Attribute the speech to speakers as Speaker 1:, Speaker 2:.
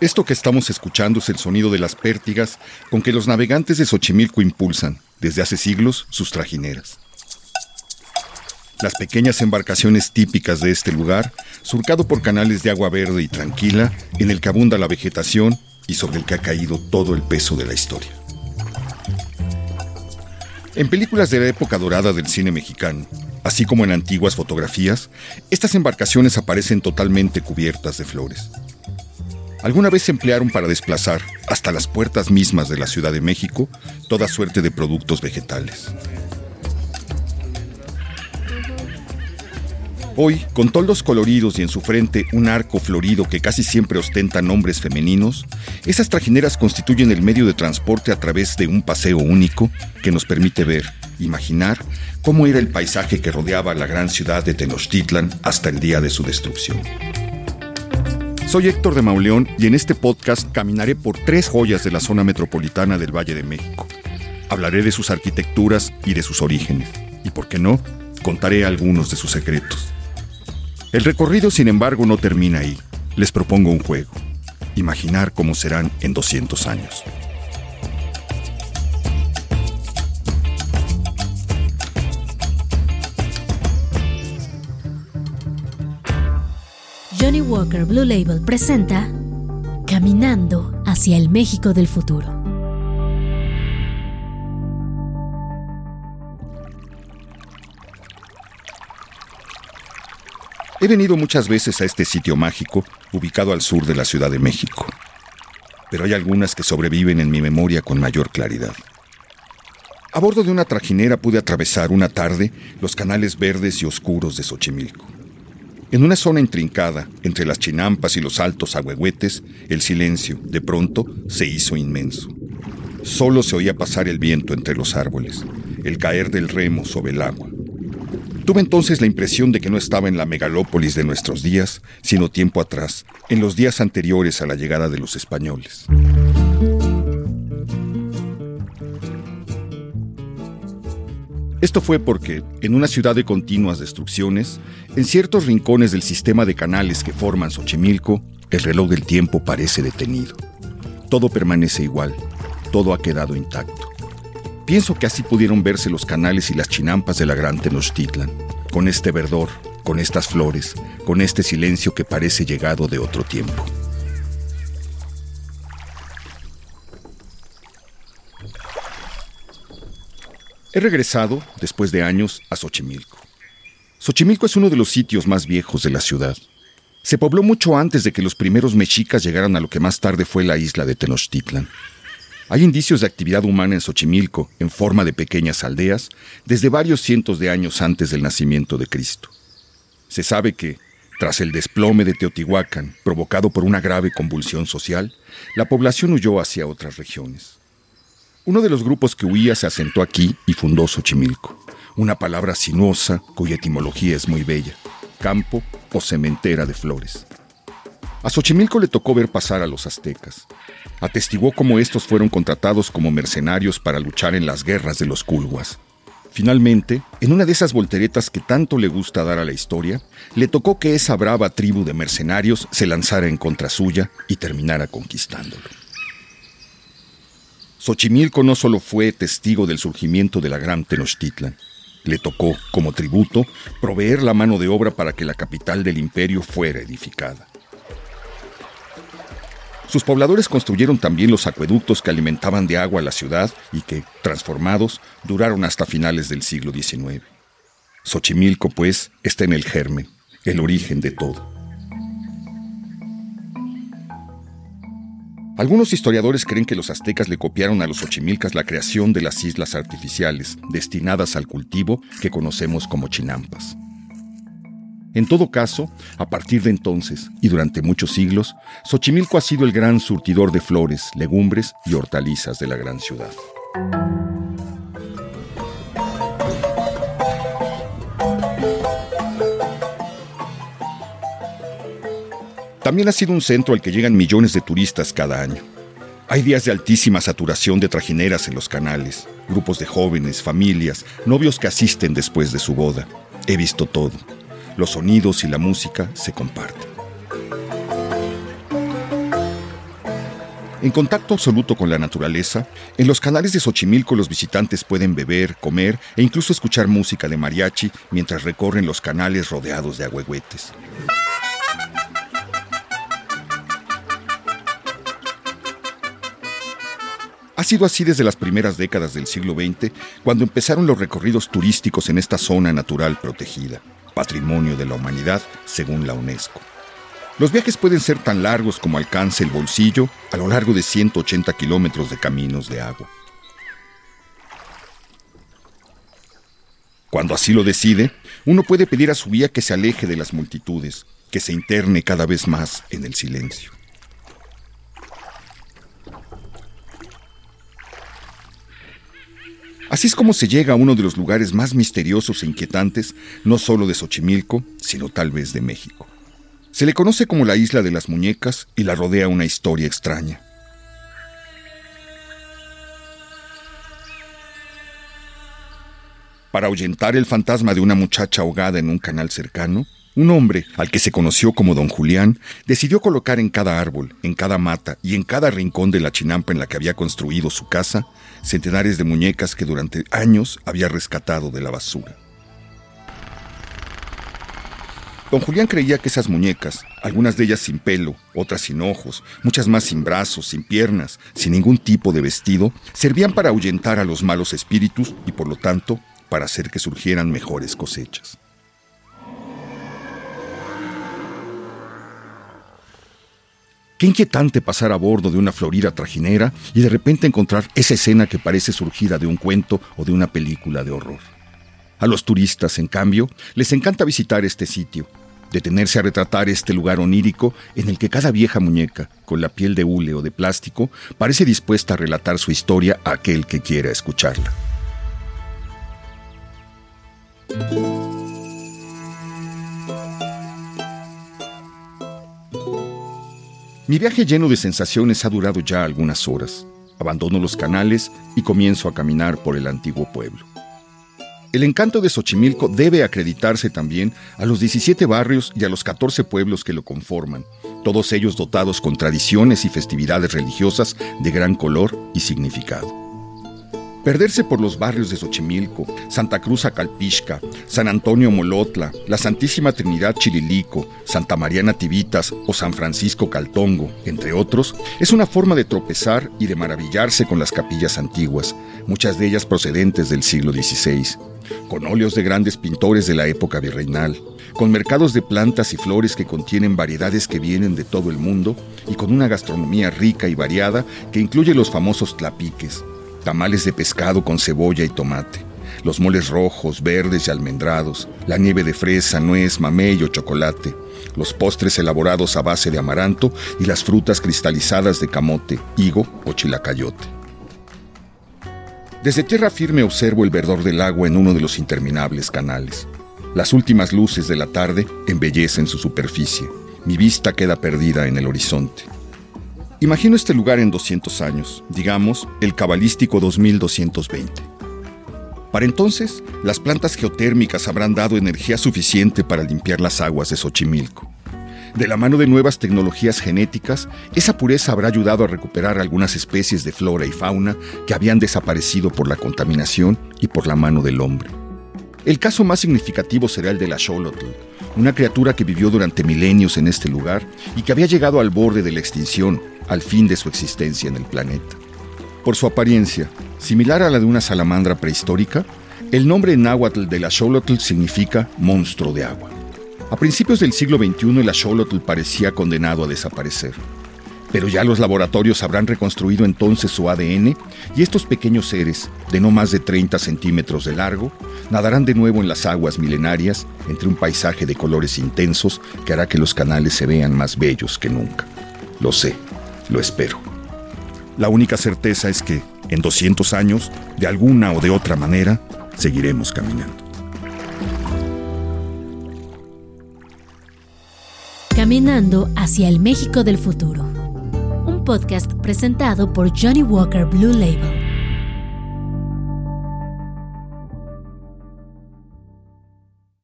Speaker 1: Esto que estamos escuchando es el sonido de las pértigas con que los navegantes de Xochimilco impulsan, desde hace siglos, sus trajineras. Las pequeñas embarcaciones típicas de este lugar, surcado por canales de agua verde y tranquila, en el que abunda la vegetación y sobre el que ha caído todo el peso de la historia. En películas de la época dorada del cine mexicano, así como en antiguas fotografías, estas embarcaciones aparecen totalmente cubiertas de flores. Alguna vez se emplearon para desplazar, hasta las puertas mismas de la Ciudad de México, toda suerte de productos vegetales. Hoy, con toldos coloridos y en su frente un arco florido que casi siempre ostenta nombres femeninos, esas trajineras constituyen el medio de transporte a través de un paseo único que nos permite ver, imaginar, cómo era el paisaje que rodeaba la gran ciudad de Tenochtitlan hasta el día de su destrucción. Soy Héctor de Mauleón y en este podcast caminaré por tres joyas de la zona metropolitana del Valle de México. Hablaré de sus arquitecturas y de sus orígenes. Y por qué no, contaré algunos de sus secretos. El recorrido, sin embargo, no termina ahí. Les propongo un juego. Imaginar cómo serán en 200 años.
Speaker 2: Johnny Walker Blue Label presenta Caminando hacia el México del futuro.
Speaker 1: He venido muchas veces a este sitio mágico, ubicado al sur de la Ciudad de México, pero hay algunas que sobreviven en mi memoria con mayor claridad. A bordo de una trajinera pude atravesar una tarde los canales verdes y oscuros de Xochimilco. En una zona intrincada, entre las chinampas y los altos agüehuetes, el silencio, de pronto, se hizo inmenso. Solo se oía pasar el viento entre los árboles, el caer del remo sobre el agua. Tuve entonces la impresión de que no estaba en la megalópolis de nuestros días, sino tiempo atrás, en los días anteriores a la llegada de los españoles. Esto fue porque, en una ciudad de continuas destrucciones, en ciertos rincones del sistema de canales que forman Xochimilco, el reloj del tiempo parece detenido. Todo permanece igual, todo ha quedado intacto. Pienso que así pudieron verse los canales y las chinampas de la gran Tenochtitlan, con este verdor, con estas flores, con este silencio que parece llegado de otro tiempo. He regresado, después de años, a Xochimilco. Xochimilco es uno de los sitios más viejos de la ciudad. Se pobló mucho antes de que los primeros mexicas llegaran a lo que más tarde fue la isla de Tenochtitlan. Hay indicios de actividad humana en Xochimilco, en forma de pequeñas aldeas, desde varios cientos de años antes del nacimiento de Cristo. Se sabe que, tras el desplome de Teotihuacán, provocado por una grave convulsión social, la población huyó hacia otras regiones. Uno de los grupos que huía se asentó aquí y fundó Xochimilco, una palabra sinuosa cuya etimología es muy bella, campo o cementera de flores. A Xochimilco le tocó ver pasar a los aztecas. Atestiguó cómo estos fueron contratados como mercenarios para luchar en las guerras de los culhuas. Finalmente, en una de esas volteretas que tanto le gusta dar a la historia, le tocó que esa brava tribu de mercenarios se lanzara en contra suya y terminara conquistándolo. Xochimilco no solo fue testigo del surgimiento de la gran Tenochtitlan, le tocó, como tributo, proveer la mano de obra para que la capital del imperio fuera edificada. Sus pobladores construyeron también los acueductos que alimentaban de agua la ciudad y que, transformados, duraron hasta finales del siglo XIX. Xochimilco, pues, está en el germen, el origen de todo. Algunos historiadores creen que los aztecas le copiaron a los ochimilcas la creación de las islas artificiales, destinadas al cultivo que conocemos como chinampas. En todo caso, a partir de entonces y durante muchos siglos, Xochimilco ha sido el gran surtidor de flores, legumbres y hortalizas de la gran ciudad. También ha sido un centro al que llegan millones de turistas cada año. Hay días de altísima saturación de trajineras en los canales, grupos de jóvenes, familias, novios que asisten después de su boda. He visto todo. Los sonidos y la música se comparten. En contacto absoluto con la naturaleza, en los canales de Xochimilco los visitantes pueden beber, comer e incluso escuchar música de mariachi mientras recorren los canales rodeados de agüehuetes. Ha sido así desde las primeras décadas del siglo XX, cuando empezaron los recorridos turísticos en esta zona natural protegida, patrimonio de la humanidad según la UNESCO. Los viajes pueden ser tan largos como alcance el bolsillo a lo largo de 180 kilómetros de caminos de agua. Cuando así lo decide, uno puede pedir a su guía que se aleje de las multitudes, que se interne cada vez más en el silencio. Así es como se llega a uno de los lugares más misteriosos e inquietantes, no solo de Xochimilco, sino tal vez de México. Se le conoce como la isla de las muñecas y la rodea una historia extraña. Para ahuyentar el fantasma de una muchacha ahogada en un canal cercano, un hombre, al que se conoció como don Julián, decidió colocar en cada árbol, en cada mata y en cada rincón de la chinampa en la que había construido su casa, centenares de muñecas que durante años había rescatado de la basura. Don Julián creía que esas muñecas, algunas de ellas sin pelo, otras sin ojos, muchas más sin brazos, sin piernas, sin ningún tipo de vestido, servían para ahuyentar a los malos espíritus y por lo tanto para hacer que surgieran mejores cosechas. Qué inquietante pasar a bordo de una florida trajinera y de repente encontrar esa escena que parece surgida de un cuento o de una película de horror. A los turistas, en cambio, les encanta visitar este sitio, detenerse a retratar este lugar onírico en el que cada vieja muñeca, con la piel de hule o de plástico, parece dispuesta a relatar su historia a aquel que quiera escucharla. Mi viaje lleno de sensaciones ha durado ya algunas horas. Abandono los canales y comienzo a caminar por el antiguo pueblo. El encanto de Xochimilco debe acreditarse también a los 17 barrios y a los 14 pueblos que lo conforman, todos ellos dotados con tradiciones y festividades religiosas de gran color y significado. Perderse por los barrios de Xochimilco, Santa Cruz Acalpixca, San Antonio Molotla, la Santísima Trinidad Chililico, Santa María Nativitas o San Francisco Caltongo, entre otros, es una forma de tropezar y de maravillarse con las capillas antiguas, muchas de ellas procedentes del siglo XVI, con óleos de grandes pintores de la época virreinal, con mercados de plantas y flores que contienen variedades que vienen de todo el mundo y con una gastronomía rica y variada que incluye los famosos tlapiques, tamales de pescado con cebolla y tomate, los moles rojos, verdes y almendrados, la nieve de fresa, nuez, mamey o chocolate, los postres elaborados a base de amaranto y las frutas cristalizadas de camote, higo o chilacayote. Desde tierra firme observo el verdor del agua en uno de los interminables canales. Las últimas luces de la tarde embellecen su superficie. Mi vista queda perdida en el horizonte. Imagino este lugar en 200 años, digamos el cabalístico 2220. Para entonces, las plantas geotérmicas habrán dado energía suficiente para limpiar las aguas de Xochimilco. De la mano de nuevas tecnologías genéticas, esa pureza habrá ayudado a recuperar algunas especies de flora y fauna que habían desaparecido por la contaminación y por la mano del hombre. El caso más significativo será el de la Xolotl, una criatura que vivió durante milenios en este lugar y que había llegado al borde de la extinción, al fin de su existencia en el planeta. Por su apariencia, similar a la de una salamandra prehistórica, el nombre náhuatl de la Xolotl significa monstruo de agua. A principios del siglo XXI el axolotl parecía condenado a desaparecer. Pero ya los laboratorios habrán reconstruido entonces su ADN y estos pequeños seres, de no más de 30 centímetros de largo, nadarán de nuevo en las aguas milenarias entre un paisaje de colores intensos que hará que los canales se vean más bellos que nunca. Lo sé, lo espero. La única certeza es que, en 200 años, de alguna o de otra manera, seguiremos caminando.
Speaker 2: Caminando hacia el México del futuro. Podcast presentado por Johnny Walker Blue Label.